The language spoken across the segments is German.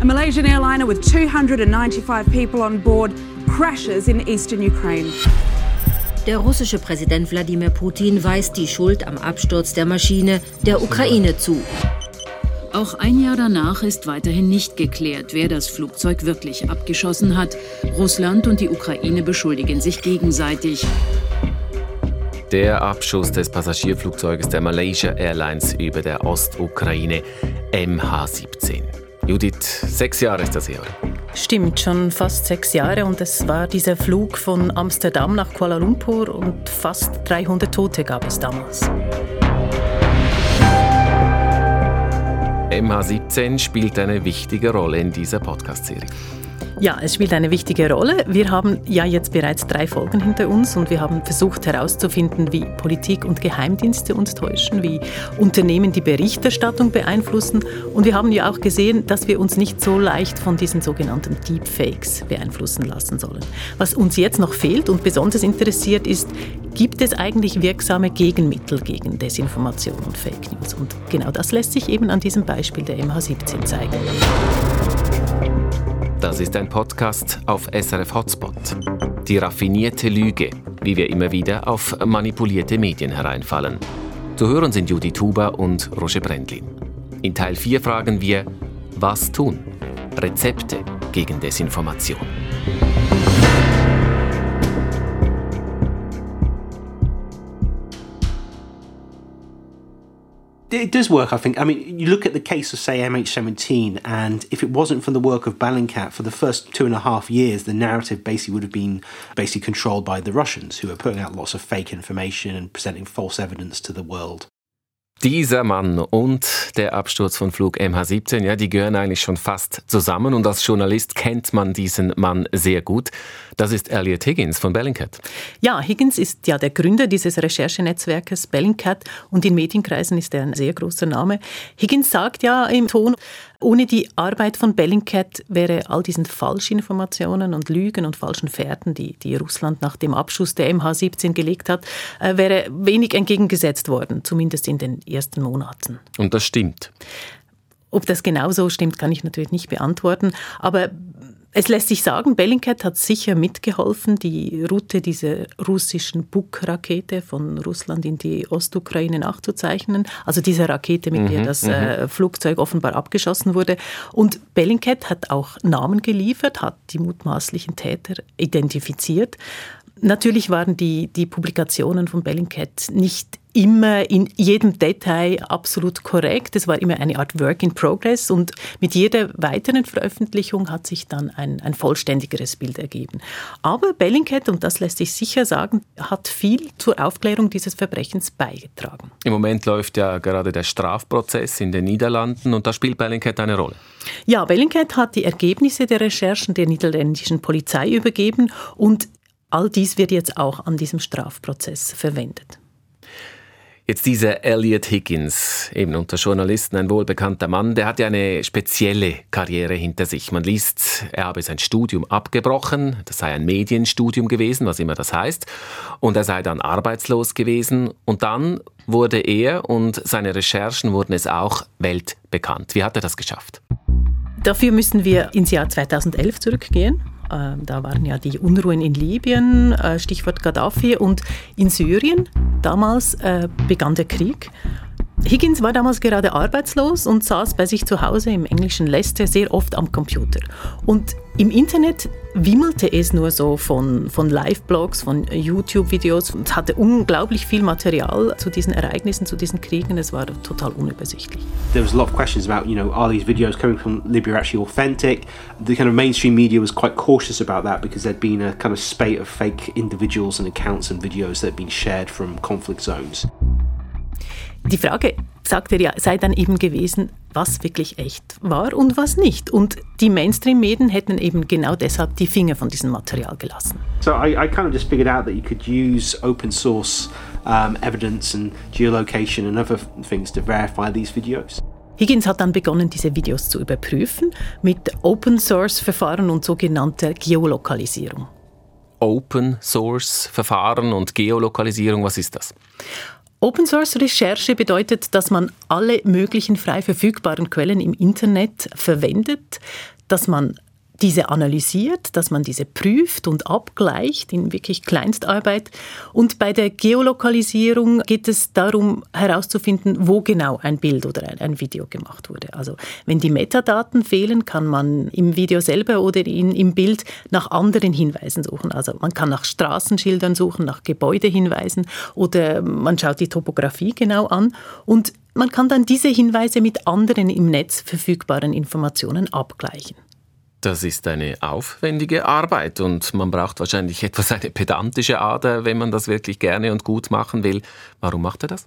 A Malaysian airliner with 295 people on board crashes in eastern Ukraine. Der russische Präsident Wladimir Putin weist die Schuld am Absturz der Maschine der Ukraine zu. Auch ein Jahr danach ist weiterhin nicht geklärt, wer das Flugzeug wirklich abgeschossen hat. Russland und die Ukraine beschuldigen sich gegenseitig. Der Abschuss des Passagierflugzeuges der Malaysia Airlines über der Ostukraine MH17. Judith, sechs Jahre ist das her. Stimmt, schon fast sechs Jahre und es war dieser Flug von Amsterdam nach Kuala Lumpur und fast 300 Tote gab es damals. MH17 spielt eine wichtige Rolle in dieser Podcast-Serie. Ja, es spielt eine wichtige Rolle. Wir haben ja jetzt bereits drei Folgen hinter uns und wir haben versucht herauszufinden, wie Politik und Geheimdienste uns täuschen, wie Unternehmen die Berichterstattung beeinflussen. Und wir haben ja auch gesehen, dass wir uns nicht so leicht von diesen sogenannten Deepfakes beeinflussen lassen sollen. Was uns jetzt noch fehlt und besonders interessiert ist, gibt es eigentlich wirksame Gegenmittel gegen Desinformation und Fake News? Und genau das lässt sich eben an diesem Beispiel der MH17 zeigen. Das ist ein Podcast auf SRF Hotspot. Die raffinierte Lüge, wie wir immer wieder auf manipulierte Medien hereinfallen. Zu hören sind Judy Tuba und Roger Brendlin. In Teil 4 fragen wir, was tun? Rezepte gegen Desinformation. It does work, I think. I mean, you look at the case of, say, MH17, and if it wasn't for the work of Bellingcat, for the first two and a half years, the narrative basically would have been basically controlled by the Russians, who are putting out lots of fake information and presenting false evidence to the world. Dieser Mann und der Absturz von Flug MH17, ja, die gehören eigentlich schon fast zusammen und als Journalist kennt man diesen Mann sehr gut. Das ist Elliot Higgins von Bellingcat. Ja, Higgins ist ja der Gründer dieses Recherchenetzwerkes Bellingcat und in Medienkreisen ist er ein sehr großer Name. Higgins sagt ja im Ton, ohne die Arbeit von Bellingcat wäre all diesen Falschinformationen und Lügen und falschen Fährten, die, die Russland nach dem Abschuss der MH17 gelegt hat, äh, wäre wenig entgegengesetzt worden, zumindest in den ersten Monaten. Und das stimmt. Ob das genauso stimmt, kann ich natürlich nicht beantworten. Aber es lässt sich sagen, Bellingcat hat sicher mitgeholfen, die Route dieser russischen Buk-Rakete von Russland in die Ostukraine nachzuzeichnen. Also diese Rakete, mit mhm, der das äh, mhm. Flugzeug offenbar abgeschossen wurde. Und Bellingcat hat auch Namen geliefert, hat die mutmaßlichen Täter identifiziert. Natürlich waren die, die Publikationen von Bellingcat nicht immer in jedem Detail absolut korrekt. Es war immer eine Art Work in Progress und mit jeder weiteren Veröffentlichung hat sich dann ein, ein vollständigeres Bild ergeben. Aber Bellingcat, und das lässt sich sicher sagen, hat viel zur Aufklärung dieses Verbrechens beigetragen. Im Moment läuft ja gerade der Strafprozess in den Niederlanden und da spielt Bellingcat eine Rolle. Ja, Bellingcat hat die Ergebnisse der Recherchen der niederländischen Polizei übergeben und all dies wird jetzt auch an diesem Strafprozess verwendet. Jetzt dieser Elliot Higgins, eben unter Journalisten ein wohlbekannter Mann, der hat ja eine spezielle Karriere hinter sich. Man liest, er habe sein Studium abgebrochen, das sei ein Medienstudium gewesen, was immer das heißt, und er sei dann arbeitslos gewesen und dann wurde er und seine Recherchen wurden es auch weltbekannt. Wie hat er das geschafft? Dafür müssen wir ins Jahr 2011 zurückgehen. Ähm, da waren ja die Unruhen in Libyen, äh, Stichwort Gaddafi, und in Syrien. Damals äh, begann der Krieg. Higgins war damals gerade arbeitslos und saß bei sich zu Hause im englischen Leicester sehr oft am Computer. Und im Internet wimmelte es nur so von, von Live-Blogs, von YouTube-Videos und hatte unglaublich viel Material zu diesen Ereignissen, zu diesen Kriegen. Es war total unübersichtlich. There was a lot of questions about, you know, are these videos coming from Libya actually authentic? The kind of mainstream media was quite cautious about that because there'd been a kind of spate of fake individuals and accounts and videos that had been shared from conflict zones. Die Frage, sagt er ja, sei dann eben gewesen, was wirklich echt war und was nicht. Und die Mainstream-Medien hätten eben genau deshalb die Finger von diesem Material gelassen. So I, I kind of just figured out that you could use open source um, evidence and geolocation and other things to verify these videos. Higgins hat dann begonnen, diese Videos zu überprüfen mit Open Source Verfahren und sogenannter Geolokalisierung. Open Source Verfahren und Geolokalisierung, was ist das? Open Source Recherche bedeutet, dass man alle möglichen frei verfügbaren Quellen im Internet verwendet, dass man diese analysiert, dass man diese prüft und abgleicht in wirklich Kleinstarbeit. Und bei der Geolokalisierung geht es darum herauszufinden, wo genau ein Bild oder ein, Video gemacht wurde. Also wenn die Metadaten fehlen, kann man im Video selber oder in, im Bild nach anderen Hinweisen suchen. Also man kann nach Straßenschildern suchen, nach Gebäudehinweisen oder man schaut die Topografie genau an und man kann dann diese Hinweise mit anderen im Netz verfügbaren Informationen abgleichen. Das ist eine aufwendige Arbeit und man braucht wahrscheinlich etwas eine pedantische Ader, wenn man das wirklich gerne und gut machen will. Warum macht er das?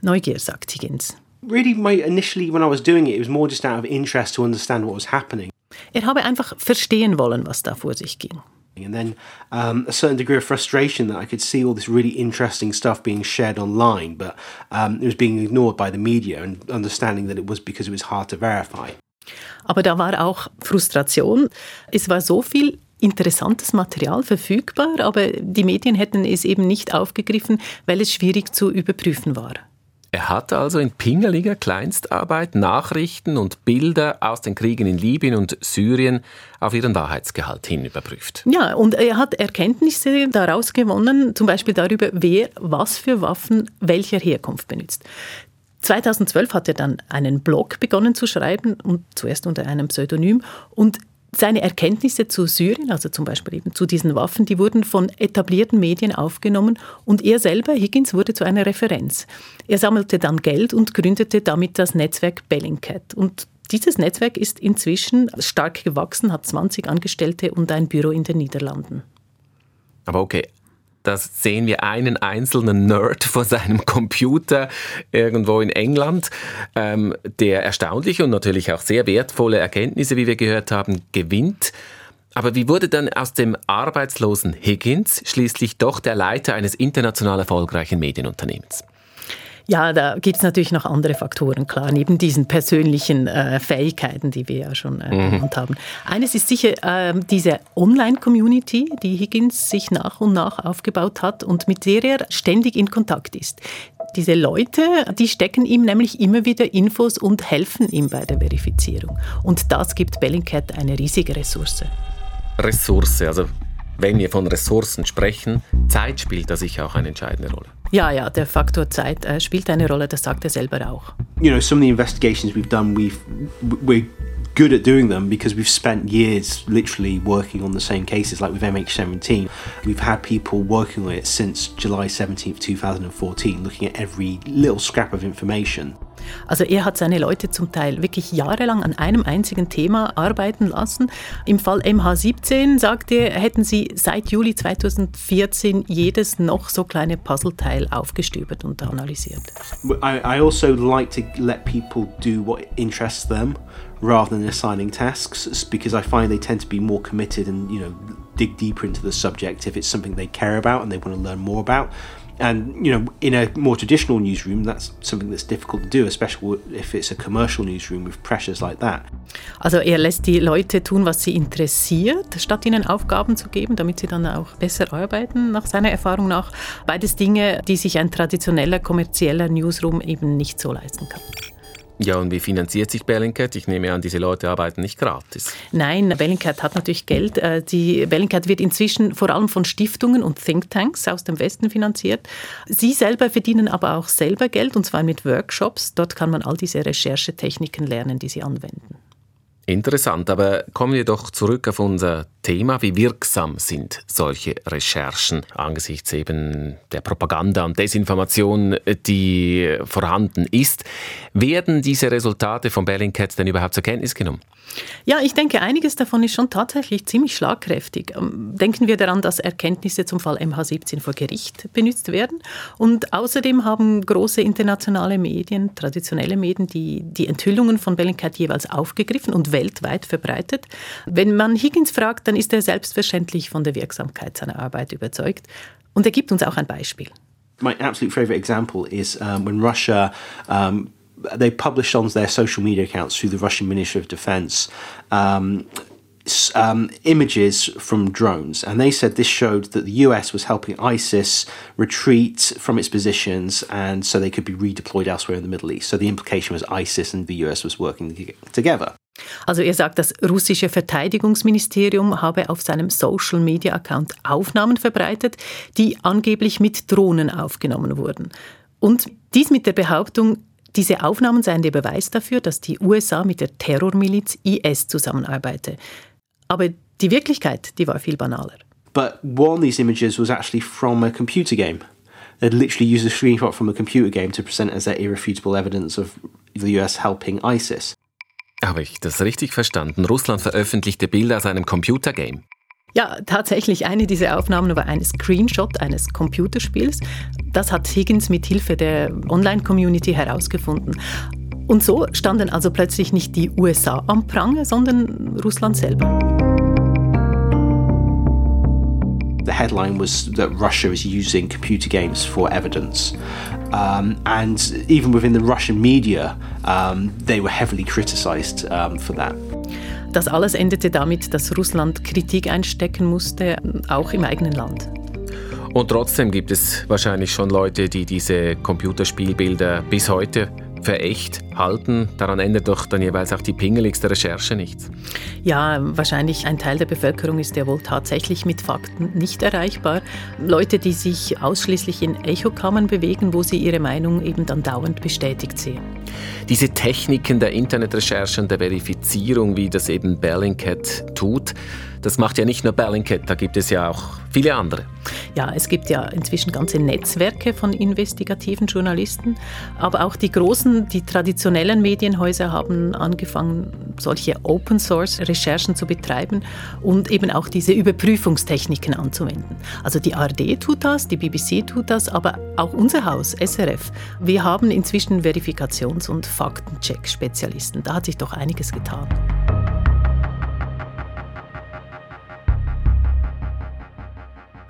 Neugier, sagt Higgins. Really, my, initially when I was doing it, it was more just out of interest to understand what was happening. Er habe einfach verstehen wollen, was da vor sich ging. And then um, a certain degree of frustration that I could see all this really interesting stuff being shared online, but um, it was being ignored by the media, and understanding that it was because it was hard to verify. Aber da war auch Frustration. Es war so viel interessantes Material verfügbar, aber die Medien hätten es eben nicht aufgegriffen, weil es schwierig zu überprüfen war. Er hat also in pingeliger Kleinstarbeit Nachrichten und Bilder aus den Kriegen in Libyen und Syrien auf ihren Wahrheitsgehalt hin überprüft. Ja, und er hat Erkenntnisse daraus gewonnen, zum Beispiel darüber, wer was für Waffen welcher Herkunft benutzt. 2012 hat er dann einen Blog begonnen zu schreiben und zuerst unter einem Pseudonym und seine Erkenntnisse zu Syrien, also zum Beispiel eben zu diesen Waffen, die wurden von etablierten Medien aufgenommen und er selber, Higgins, wurde zu einer Referenz. Er sammelte dann Geld und gründete damit das Netzwerk Bellingcat. Und dieses Netzwerk ist inzwischen stark gewachsen, hat 20 Angestellte und ein Büro in den Niederlanden. Aber okay, da sehen wir einen einzelnen Nerd vor seinem Computer irgendwo in England, ähm, der erstaunliche und natürlich auch sehr wertvolle Erkenntnisse, wie wir gehört haben, gewinnt. Aber wie wurde dann aus dem arbeitslosen Higgins schließlich doch der Leiter eines international erfolgreichen Medienunternehmens? Ja, da gibt es natürlich noch andere Faktoren, klar, neben diesen persönlichen äh, Fähigkeiten, die wir ja schon äh, mhm. genannt haben. Eines ist sicher äh, diese Online-Community, die Higgins sich nach und nach aufgebaut hat und mit der er ständig in Kontakt ist. Diese Leute, die stecken ihm nämlich immer wieder Infos und helfen ihm bei der Verifizierung. Und das gibt Bellingcat eine riesige Ressource. Ressource, also wenn wir von Ressourcen sprechen, Zeit spielt da sicher auch eine entscheidende Rolle. Ja, ja, der Faktor Zeit äh, spielt eine Rolle, das sagt er selber auch. You know, some of the investigations we've done, we've, we're good at doing them because we've spent years literally working on the same cases, like with MH17. We've had people working on it since July 17th, 2014, looking at every little scrap of information. Also er hat seine Leute zum Teil wirklich jahrelang an einem einzigen Thema arbeiten lassen. Im Fall MH17 sagte er, hätten sie seit Juli 2014 jedes noch so kleine Puzzleteil aufgestöbert und analysiert. I, I also like to let people do what interests them rather than assigning tasks because I find they tend to be more committed and you know dig deeper into the subject if it's something they care about and they want to learn more about. And you know, in a more traditional newsroom, that's something that's difficult to do, especially if it's a commercial newsroom with pressures like that. Also er lässt die Leute tun, was sie interessiert, statt ihnen Aufgaben zu geben, damit sie dann auch besser arbeiten, nach seiner Erfahrung nach. Beides Dinge, die sich ein traditioneller kommerzieller Newsroom eben nicht so leisten kann. Ja, und wie finanziert sich Bellingcat? Ich nehme an, diese Leute arbeiten nicht gratis. Nein, Bellingcat hat natürlich Geld. Äh, die Bellingcat wird inzwischen vor allem von Stiftungen und Thinktanks aus dem Westen finanziert. Sie selber verdienen aber auch selber Geld, und zwar mit Workshops. Dort kann man all diese Recherchetechniken lernen, die sie anwenden. Interessant, aber kommen wir doch zurück auf unser Thema. Wie wirksam sind solche Recherchen angesichts eben der Propaganda und Desinformation, die vorhanden ist? Werden diese Resultate von Bellingcat denn überhaupt zur Kenntnis genommen? Ja, ich denke, einiges davon ist schon tatsächlich ziemlich schlagkräftig. Ähm, denken wir daran, dass Erkenntnisse zum Fall MH17 vor Gericht benutzt werden. Und außerdem haben große internationale Medien, traditionelle Medien, die, die Enthüllungen von Bellingcat jeweils aufgegriffen und weltweit verbreitet. Wenn man Higgins fragt, dann ist er selbstverständlich von der Wirksamkeit seiner Arbeit überzeugt. Und er gibt uns auch ein Beispiel. My absolute favorite example is um, when Russia um, they published on their social media accounts through the Russian Ministry of Defense um, um, images from drones, and they said this showed that the US was helping ISIS retreat from its positions, and so they could be redeployed elsewhere in the Middle East. So the implication was ISIS and the US was working together. Also er sagt, das russische Verteidigungsministerium habe auf seinem Social-Media-Account Aufnahmen verbreitet, die angeblich mit Drohnen aufgenommen wurden. Und dies mit der Behauptung, diese Aufnahmen seien der Beweis dafür, dass die USA mit der Terrormiliz IS zusammenarbeite. Aber die Wirklichkeit, die war viel banaler. But one of these images was actually from a computer game. They'd literally used a screenshot from a computer game to present as their irrefutable evidence of the US helping ISIS. Habe ich das richtig verstanden? Russland veröffentlichte Bilder aus einem Computergame. Ja, tatsächlich. Eine dieser Aufnahmen war ein Screenshot eines Computerspiels. Das hat Higgins mit Hilfe der Online-Community herausgefunden. Und so standen also plötzlich nicht die USA am Pranger, sondern Russland selber. The headline was that Russia is using computer games for evidence. Um, and even within the Russian media, um, they were heavily criticized um, for that. Das alles endete damit, dass Russland Kritik einstecken musste, auch im eigenen Land. Und trotzdem gibt es wahrscheinlich schon Leute, die diese Computerspielbilder bis heute für echt halten. Daran ändert doch dann jeweils auch die pingeligste Recherche nichts. Ja, wahrscheinlich ein Teil der Bevölkerung ist ja wohl tatsächlich mit Fakten nicht erreichbar. Leute, die sich ausschließlich in Echokammern bewegen, wo sie ihre Meinung eben dann dauernd bestätigt sehen. Diese Techniken der Internetrecherche und der Verifizierung, wie das eben Bellingcat tut, das macht ja nicht nur Bellingcat, da gibt es ja auch viele andere. Ja, es gibt ja inzwischen ganze Netzwerke von investigativen Journalisten, aber auch die großen, die traditionellen Medienhäuser haben angefangen, solche Open-Source-Recherchen zu betreiben und eben auch diese Überprüfungstechniken anzuwenden. Also die ARD tut das, die BBC tut das, aber auch unser Haus, SRF. Wir haben inzwischen Verifikations- und Faktencheck-Spezialisten. Da hat sich doch einiges getan.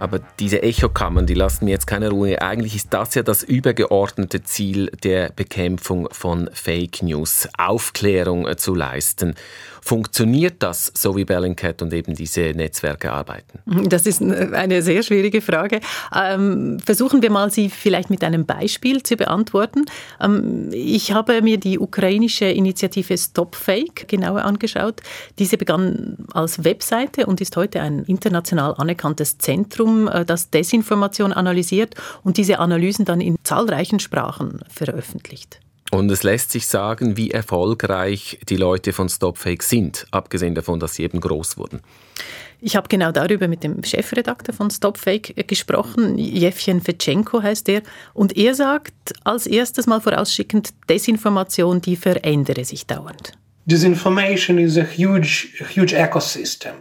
Aber diese Echokammern, die lassen mir jetzt keine Ruhe. Eigentlich ist das ja das übergeordnete Ziel der Bekämpfung von Fake News, Aufklärung äh, zu leisten. Funktioniert das, so wie Bellingcat und eben diese Netzwerke arbeiten? Das ist eine sehr schwierige Frage. Ähm, versuchen wir mal, sie vielleicht mit einem Beispiel zu beantworten. Ähm, ich habe mir die ukrainische Initiative Stop Fake genauer angeschaut. Diese begann als Webseite und ist heute ein international anerkanntes Zentrum, äh, das Desinformation analysiert und diese Analysen dann in zahlreichen Sprachen veröffentlicht. Und es lässt sich sagen, wie erfolgreich die Leute von StopFake sind, abgesehen davon, dass sie eben groß wurden. Ich habe genau darüber mit dem Chefredakteur von StopFake gesprochen, Jevchen Fetschenko heißt er, und er sagt als erstes mal vorausschickend, Desinformation, die verändere sich dauernd. Disinformation is a huge, huge ecosystem.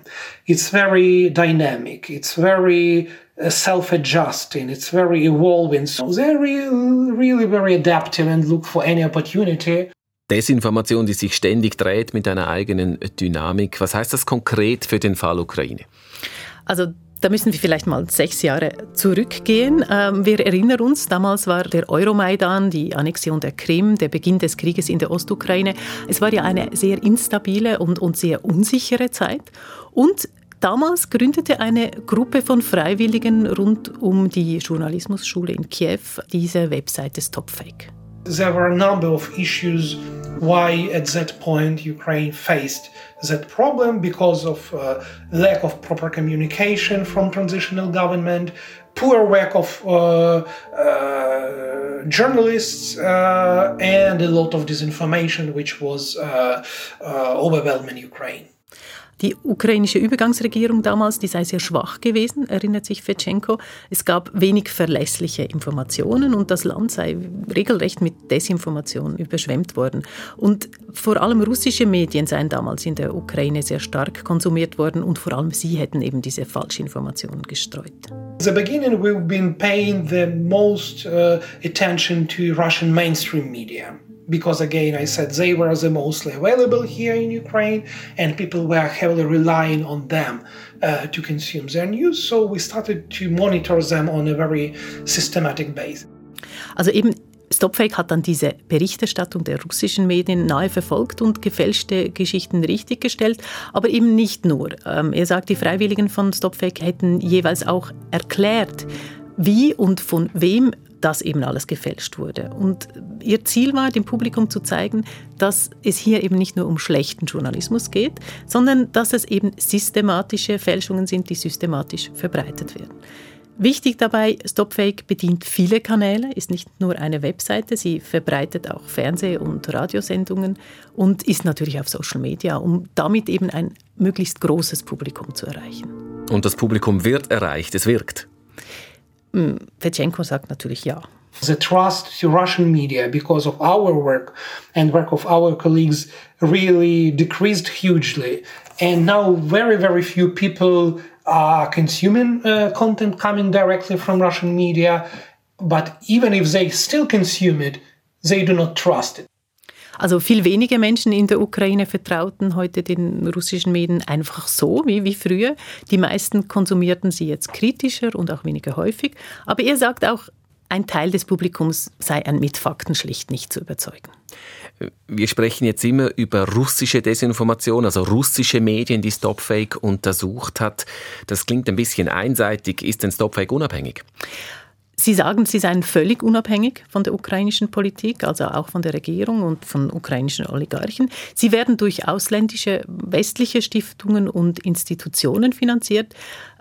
It's very dynamic. It's very Uh, self-adjusting. It's very evolving. So they're really, really very adaptive and look for any opportunity. Desinformation, die sich ständig dreht mit einer eigenen Dynamik. Was heißt das konkret für den Fall Ukraine? Also da müssen wir vielleicht mal sechs Jahre zurückgehen. Ähm, wir erinnern uns, damals war der Euromaidan, die Annexion der Krim, der Beginn des Krieges in der Ostukraine. Es war ja eine sehr instabile und, und sehr unsichere Zeit. Und Damals gründete eine Gruppe von Freiwilligen rund um die Journalismusschule in Kiew diese Webseite StopFake. There were a number of issues why at that point Ukraine faced that problem because of uh, lack of proper communication from transitional government, poor work of uh, uh, journalists, uh, and a lot of disinformation which was uh, overwhelming Ukraine. Die ukrainische Übergangsregierung damals, die sei sehr schwach gewesen, erinnert sich Fetschenko. Es gab wenig verlässliche Informationen und das Land sei regelrecht mit Desinformation überschwemmt worden. Und vor allem russische Medien seien damals in der Ukraine sehr stark konsumiert worden und vor allem sie hätten eben diese Falschinformationen gestreut. The beginning we've been paying the most uh, attention to Russian mainstream media. Because again i said they were the mostly available here in ukraine and people were heavily relying on them uh, to consume their news so we started to monitor them on a very systematic base also eben Stopfake hat dann diese Berichterstattung der russischen Medien nahe verfolgt und gefälschte Geschichten richtiggestellt, aber eben nicht nur. Ähm, er sagt, die Freiwilligen von Stopfake hätten jeweils auch erklärt, wie und von wem das eben alles gefälscht wurde. Und ihr Ziel war, dem Publikum zu zeigen, dass es hier eben nicht nur um schlechten Journalismus geht, sondern dass es eben systematische Fälschungen sind, die systematisch verbreitet werden. Wichtig dabei, Stopfake bedient viele Kanäle, ist nicht nur eine Webseite, sie verbreitet auch Fernseh- und Radiosendungen und ist natürlich auf Social Media, um damit eben ein möglichst großes Publikum zu erreichen. Und das Publikum wird erreicht, es wirkt. Fetchenko sagt natürlich ja. The trust to Russian media because of our work and work of our colleagues really decreased hugely. And now very, very few people are consuming uh, content coming directly from Russian media, but even if they still consume it, they do not trust it. Also viel weniger Menschen in der Ukraine vertrauten heute den russischen Medien einfach so wie, wie früher. Die meisten konsumierten sie jetzt kritischer und auch weniger häufig. Aber er sagt auch, ein Teil des Publikums sei mit Fakten schlicht nicht zu überzeugen. Wir sprechen jetzt immer über russische Desinformation, also russische Medien, die Stopfake untersucht hat. Das klingt ein bisschen einseitig. Ist denn Stopfake unabhängig? Sie sagen, Sie seien völlig unabhängig von der ukrainischen Politik, also auch von der Regierung und von ukrainischen Oligarchen. Sie werden durch ausländische westliche Stiftungen und Institutionen finanziert.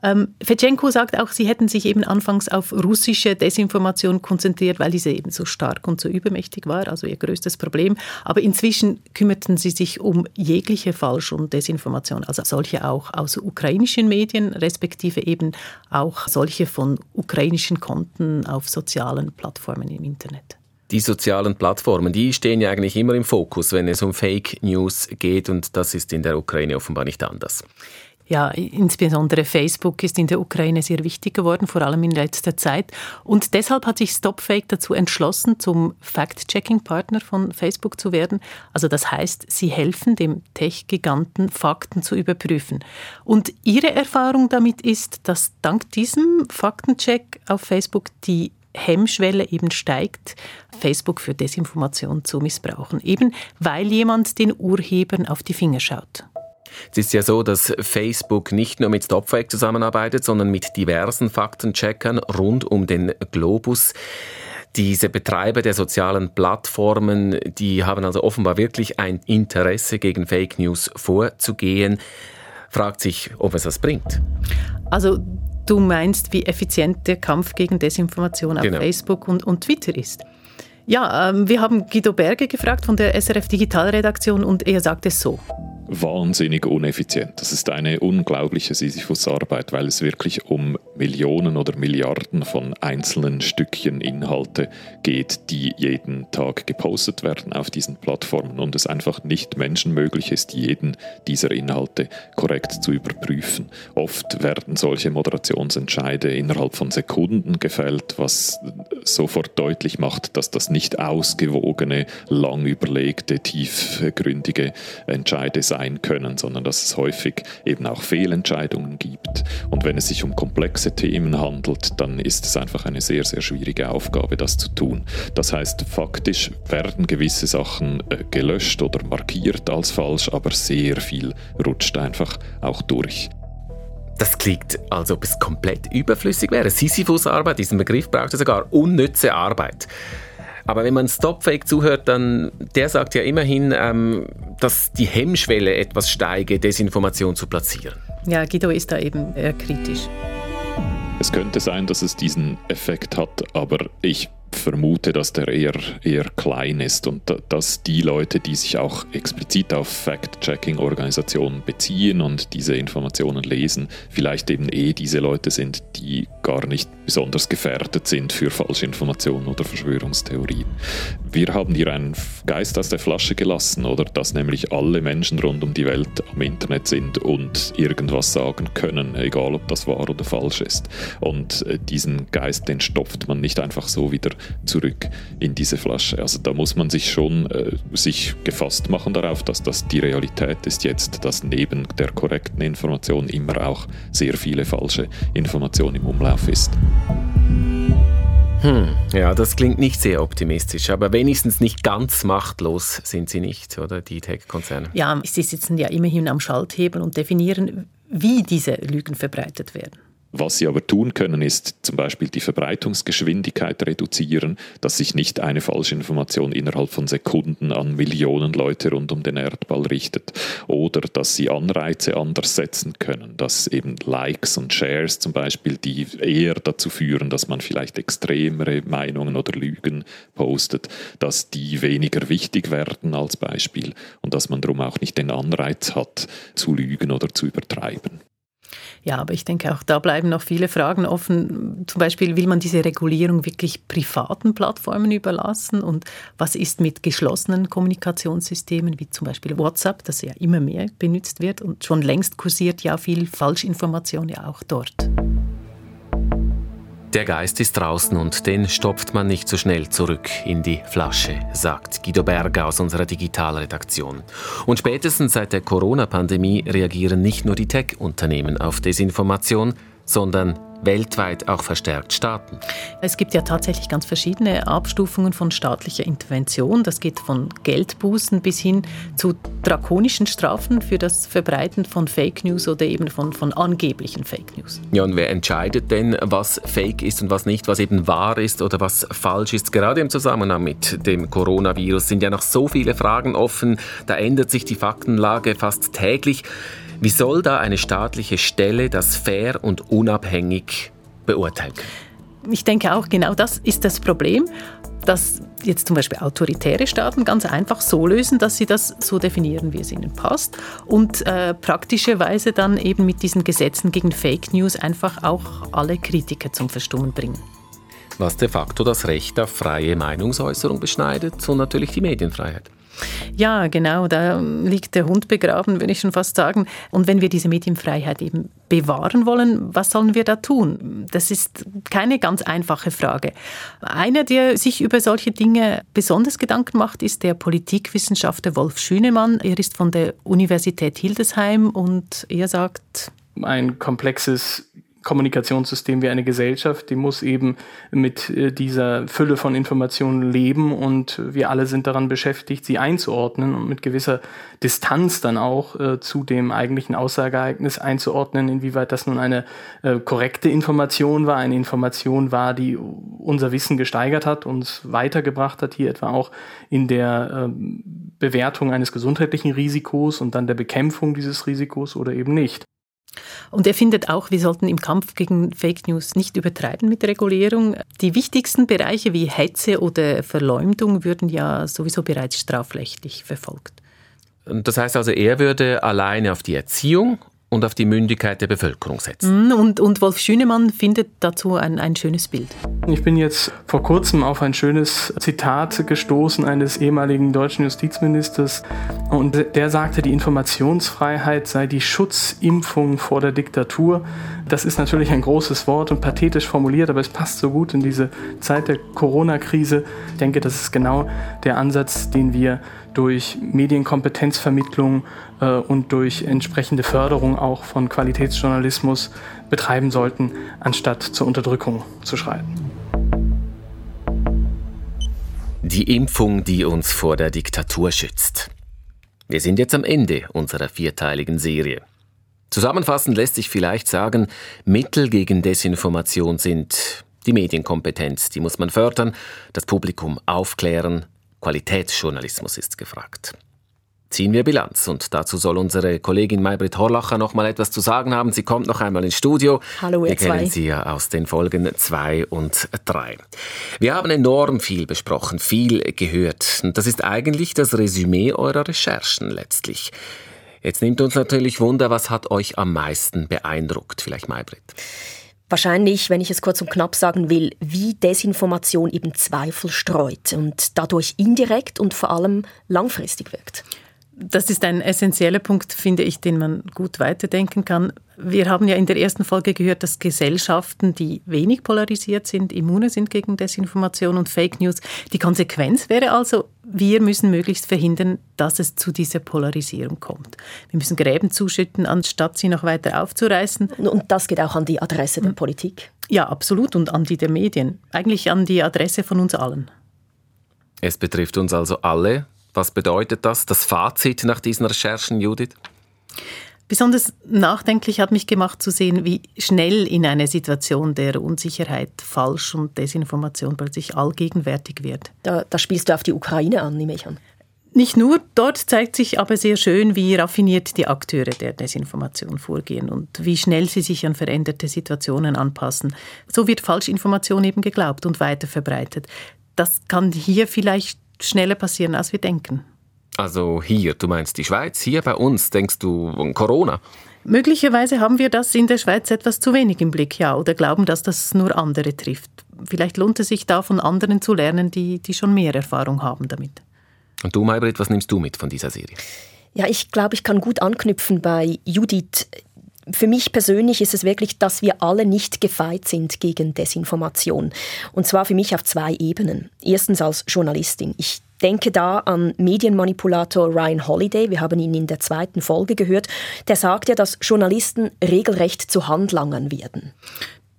Ähm, Fetchenko sagt auch, sie hätten sich eben anfangs auf russische Desinformation konzentriert, weil diese eben so stark und so übermächtig war, also ihr größtes Problem. Aber inzwischen kümmerten sie sich um jegliche Falsch- und Desinformation, also solche auch aus ukrainischen Medien, respektive eben auch solche von ukrainischen Konten auf sozialen Plattformen im Internet. Die sozialen Plattformen, die stehen ja eigentlich immer im Fokus, wenn es um Fake News geht und das ist in der Ukraine offenbar nicht anders. Ja, insbesondere Facebook ist in der Ukraine sehr wichtig geworden, vor allem in letzter Zeit. Und deshalb hat sich Stopfake dazu entschlossen, zum Fact-Checking-Partner von Facebook zu werden. Also das heißt, sie helfen dem Tech-Giganten, Fakten zu überprüfen. Und ihre Erfahrung damit ist, dass dank diesem Faktencheck auf Facebook die Hemmschwelle eben steigt, Facebook für Desinformation zu missbrauchen, eben weil jemand den Urhebern auf die Finger schaut. Es ist ja so, dass Facebook nicht nur mit Stopfake zusammenarbeitet, sondern mit diversen Faktencheckern rund um den Globus. Diese Betreiber der sozialen Plattformen, die haben also offenbar wirklich ein Interesse, gegen Fake News vorzugehen. Fragt sich, ob es das bringt. Also du meinst, wie effizient der Kampf gegen Desinformation auf genau. Facebook und, und Twitter ist? Ja, ähm, wir haben Guido Berge gefragt von der SRF Digitalredaktion und er sagt es so wahnsinnig uneffizient. Das ist eine unglaubliche Sisyphus-Arbeit, weil es wirklich um Millionen oder Milliarden von einzelnen Stückchen Inhalte geht, die jeden Tag gepostet werden auf diesen Plattformen und es einfach nicht menschenmöglich ist, jeden dieser Inhalte korrekt zu überprüfen. Oft werden solche Moderationsentscheide innerhalb von Sekunden gefällt, was sofort deutlich macht, dass das nicht ausgewogene, lang überlegte, tiefgründige Entscheide sein sein können, sondern dass es häufig eben auch Fehlentscheidungen gibt. Und wenn es sich um komplexe Themen handelt, dann ist es einfach eine sehr, sehr schwierige Aufgabe, das zu tun. Das heißt, faktisch werden gewisse Sachen äh, gelöscht oder markiert als falsch, aber sehr viel rutscht einfach auch durch. Das klingt, als ob es komplett überflüssig wäre. Sisyphus-Arbeit, diesen Begriff braucht es sogar, unnütze Arbeit. Aber wenn man Stopfake zuhört, dann der sagt ja immerhin, ähm, dass die Hemmschwelle etwas steige, Desinformation zu platzieren. Ja, Guido ist da eben eher kritisch. Es könnte sein, dass es diesen Effekt hat, aber ich vermute, dass der eher, eher klein ist und dass die Leute, die sich auch explizit auf Fact-Checking-Organisationen beziehen und diese Informationen lesen, vielleicht eben eh diese Leute sind, die gar nicht besonders gefährdet sind für falsche Informationen oder Verschwörungstheorien. Wir haben hier einen Geist aus der Flasche gelassen, oder dass nämlich alle Menschen rund um die Welt am Internet sind und irgendwas sagen können, egal ob das wahr oder falsch ist. Und äh, diesen Geist, den stopft man nicht einfach so wieder zurück in diese Flasche. Also da muss man sich schon äh, sich gefasst machen darauf, dass das die Realität ist jetzt, dass neben der korrekten Information immer auch sehr viele falsche Information im Umlauf ist. Hm, ja, das klingt nicht sehr optimistisch, aber wenigstens nicht ganz machtlos sind sie nicht, oder die Tech-Konzerne? Ja, sie sitzen ja immerhin am Schalthebel und definieren, wie diese Lügen verbreitet werden. Was sie aber tun können, ist zum Beispiel die Verbreitungsgeschwindigkeit reduzieren, dass sich nicht eine falsche Information innerhalb von Sekunden an Millionen Leute rund um den Erdball richtet. Oder dass sie Anreize anders setzen können, dass eben Likes und Shares zum Beispiel, die eher dazu führen, dass man vielleicht extremere Meinungen oder Lügen postet, dass die weniger wichtig werden als Beispiel und dass man darum auch nicht den Anreiz hat, zu lügen oder zu übertreiben. Ja, aber ich denke, auch da bleiben noch viele Fragen offen. Zum Beispiel, will man diese Regulierung wirklich privaten Plattformen überlassen? Und was ist mit geschlossenen Kommunikationssystemen, wie zum Beispiel WhatsApp, das ja immer mehr benutzt wird und schon längst kursiert ja viel Falschinformation ja auch dort. Der Geist ist draußen und den stopft man nicht so schnell zurück in die Flasche, sagt Guido Berger aus unserer Digitalredaktion. Und spätestens seit der Corona-Pandemie reagieren nicht nur die Tech-Unternehmen auf Desinformation, sondern weltweit auch verstärkt starten. Es gibt ja tatsächlich ganz verschiedene Abstufungen von staatlicher Intervention. Das geht von Geldbußen bis hin zu drakonischen Strafen für das Verbreiten von Fake News oder eben von, von angeblichen Fake News. Ja, und wer entscheidet denn, was Fake ist und was nicht, was eben wahr ist oder was falsch ist? Gerade im Zusammenhang mit dem Coronavirus sind ja noch so viele Fragen offen. Da ändert sich die Faktenlage fast täglich. Wie soll da eine staatliche Stelle das fair und unabhängig beurteilen? Ich denke auch, genau das ist das Problem, dass jetzt zum Beispiel autoritäre Staaten ganz einfach so lösen, dass sie das so definieren, wie es ihnen passt und äh, praktischerweise dann eben mit diesen Gesetzen gegen Fake News einfach auch alle Kritiker zum Verstummen bringen. Was de facto das Recht auf freie Meinungsäußerung beschneidet und natürlich die Medienfreiheit. Ja, genau, da liegt der Hund begraben, würde ich schon fast sagen. Und wenn wir diese Medienfreiheit eben bewahren wollen, was sollen wir da tun? Das ist keine ganz einfache Frage. Einer, der sich über solche Dinge besonders Gedanken macht, ist der Politikwissenschaftler Wolf Schünemann. Er ist von der Universität Hildesheim und er sagt, ein komplexes Kommunikationssystem wie eine Gesellschaft, die muss eben mit äh, dieser Fülle von Informationen leben und wir alle sind daran beschäftigt, sie einzuordnen und mit gewisser Distanz dann auch äh, zu dem eigentlichen Aussageereignis einzuordnen, inwieweit das nun eine äh, korrekte Information war, eine Information war, die unser Wissen gesteigert hat, uns weitergebracht hat, hier etwa auch in der äh, Bewertung eines gesundheitlichen Risikos und dann der Bekämpfung dieses Risikos oder eben nicht. Und er findet auch, wir sollten im Kampf gegen Fake News nicht übertreiben mit Regulierung. Die wichtigsten Bereiche wie Hetze oder Verleumdung würden ja sowieso bereits strafrechtlich verfolgt. Das heißt also, er würde alleine auf die Erziehung und auf die Mündigkeit der Bevölkerung setzen. Mhm, und, und Wolf Schünemann findet dazu ein, ein schönes Bild. Ich bin jetzt vor kurzem auf ein schönes Zitat gestoßen eines ehemaligen deutschen Justizministers und der sagte, die Informationsfreiheit sei die Schutzimpfung vor der Diktatur. Das ist natürlich ein großes Wort und pathetisch formuliert, aber es passt so gut in diese Zeit der Corona-Krise. Ich denke, das ist genau der Ansatz, den wir durch Medienkompetenzvermittlung äh, und durch entsprechende Förderung auch von Qualitätsjournalismus betreiben sollten, anstatt zur Unterdrückung zu schreiten. Die Impfung, die uns vor der Diktatur schützt. Wir sind jetzt am Ende unserer vierteiligen Serie. Zusammenfassend lässt sich vielleicht sagen, Mittel gegen Desinformation sind die Medienkompetenz, die muss man fördern, das Publikum aufklären, Qualitätsjournalismus ist gefragt. Ziehen wir Bilanz und dazu soll unsere Kollegin Maybrit Horlacher noch mal etwas zu sagen haben. Sie kommt noch einmal ins Studio. Hallo, ihr Wir zwei. kennen sie ja aus den Folgen 2 und 3. Wir haben enorm viel besprochen, viel gehört. Und das ist eigentlich das Resümee eurer Recherchen letztlich. Jetzt nimmt uns natürlich Wunder, was hat euch am meisten beeindruckt? Vielleicht Maybrit. Wahrscheinlich, wenn ich es kurz und knapp sagen will, wie Desinformation eben Zweifel streut und dadurch indirekt und vor allem langfristig wirkt. Das ist ein essentieller Punkt, finde ich, den man gut weiterdenken kann. Wir haben ja in der ersten Folge gehört, dass Gesellschaften, die wenig polarisiert sind, immuner sind gegen Desinformation und Fake News. Die Konsequenz wäre also, wir müssen möglichst verhindern, dass es zu dieser Polarisierung kommt. Wir müssen Gräben zuschütten, anstatt sie noch weiter aufzureißen. Und das geht auch an die Adresse der Politik? Ja, absolut. Und an die der Medien. Eigentlich an die Adresse von uns allen. Es betrifft uns also alle. Was bedeutet das? Das Fazit nach diesen Recherchen, Judith? Besonders nachdenklich hat mich gemacht zu sehen, wie schnell in einer Situation der Unsicherheit Falsch und Desinformation plötzlich allgegenwärtig wird. Da, da spielst du auf die Ukraine an, nehme ich an. Nicht nur, dort zeigt sich aber sehr schön, wie raffiniert die Akteure der Desinformation vorgehen und wie schnell sie sich an veränderte Situationen anpassen. So wird Falschinformation eben geglaubt und weiter verbreitet. Das kann hier vielleicht schneller passieren, als wir denken. Also hier, du meinst die Schweiz, hier bei uns denkst du an Corona? Möglicherweise haben wir das in der Schweiz etwas zu wenig im Blick, ja, oder glauben, dass das nur andere trifft. Vielleicht lohnt es sich da von anderen zu lernen, die, die schon mehr Erfahrung haben damit. Und du, Maybrit, was nimmst du mit von dieser Serie? Ja, ich glaube, ich kann gut anknüpfen bei Judith für mich persönlich ist es wirklich, dass wir alle nicht gefeit sind gegen Desinformation. Und zwar für mich auf zwei Ebenen. Erstens als Journalistin. Ich denke da an Medienmanipulator Ryan Holiday, wir haben ihn in der zweiten Folge gehört, der sagt ja, dass Journalisten regelrecht zu Handlangern werden.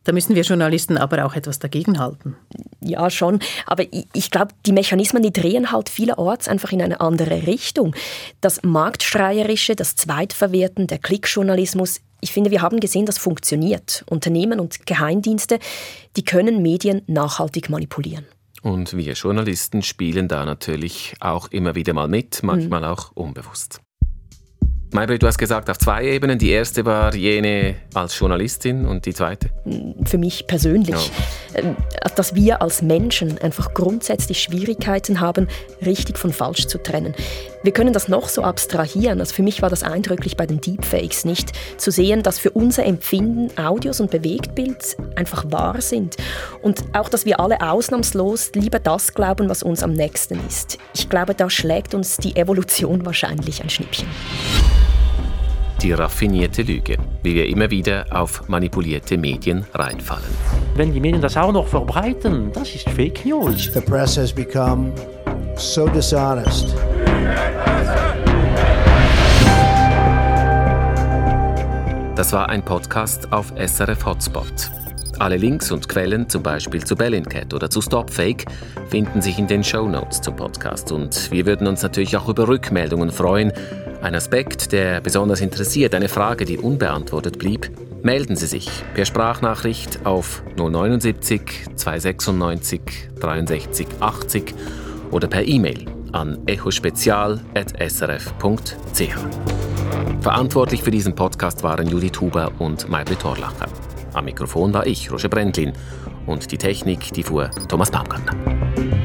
Da müssen wir Journalisten aber auch etwas dagegenhalten. Ja, schon. Aber ich, ich glaube, die Mechanismen, die drehen halt vielerorts einfach in eine andere Richtung. Das Marktschreierische, das Zweitverwerten, der Klickjournalismus, ich finde, wir haben gesehen, das funktioniert. Unternehmen und Geheimdienste, die können Medien nachhaltig manipulieren. Und wir Journalisten spielen da natürlich auch immer wieder mal mit, manchmal mhm. auch unbewusst. Maybrit, du hast gesagt, auf zwei Ebenen. Die erste war jene als Journalistin und die zweite? Für mich persönlich. Ja. Äh, dass wir als Menschen einfach grundsätzlich Schwierigkeiten haben, richtig von falsch zu trennen. Wir können das noch so abstrahieren. Also für mich war das eindrücklich bei den Deepfakes nicht, zu sehen, dass für unser Empfinden Audios und Bewegtbild einfach wahr sind. Und auch, dass wir alle ausnahmslos lieber das glauben, was uns am nächsten ist. Ich glaube, da schlägt uns die Evolution wahrscheinlich ein Schnippchen die raffinierte Lüge, wie wir immer wieder auf manipulierte Medien reinfallen. Wenn die Medien das auch noch verbreiten, das ist Fake News. The press has become so dishonest. Das war ein Podcast auf SRF Hotspot. Alle Links und Quellen, zum Beispiel zu Bellingcat oder zu Stopfake, finden sich in den Show Notes zum Podcast. Und wir würden uns natürlich auch über Rückmeldungen freuen. Ein Aspekt, der besonders interessiert, eine Frage, die unbeantwortet blieb, melden Sie sich per Sprachnachricht auf 079 296 63 80 oder per E-Mail an echospezial.srf.ch. Verantwortlich für diesen Podcast waren Judith Huber und Maybrit Torlacher. Am Mikrofon war ich, Roger Brendlin, und die Technik, die fuhr Thomas Baumgartner.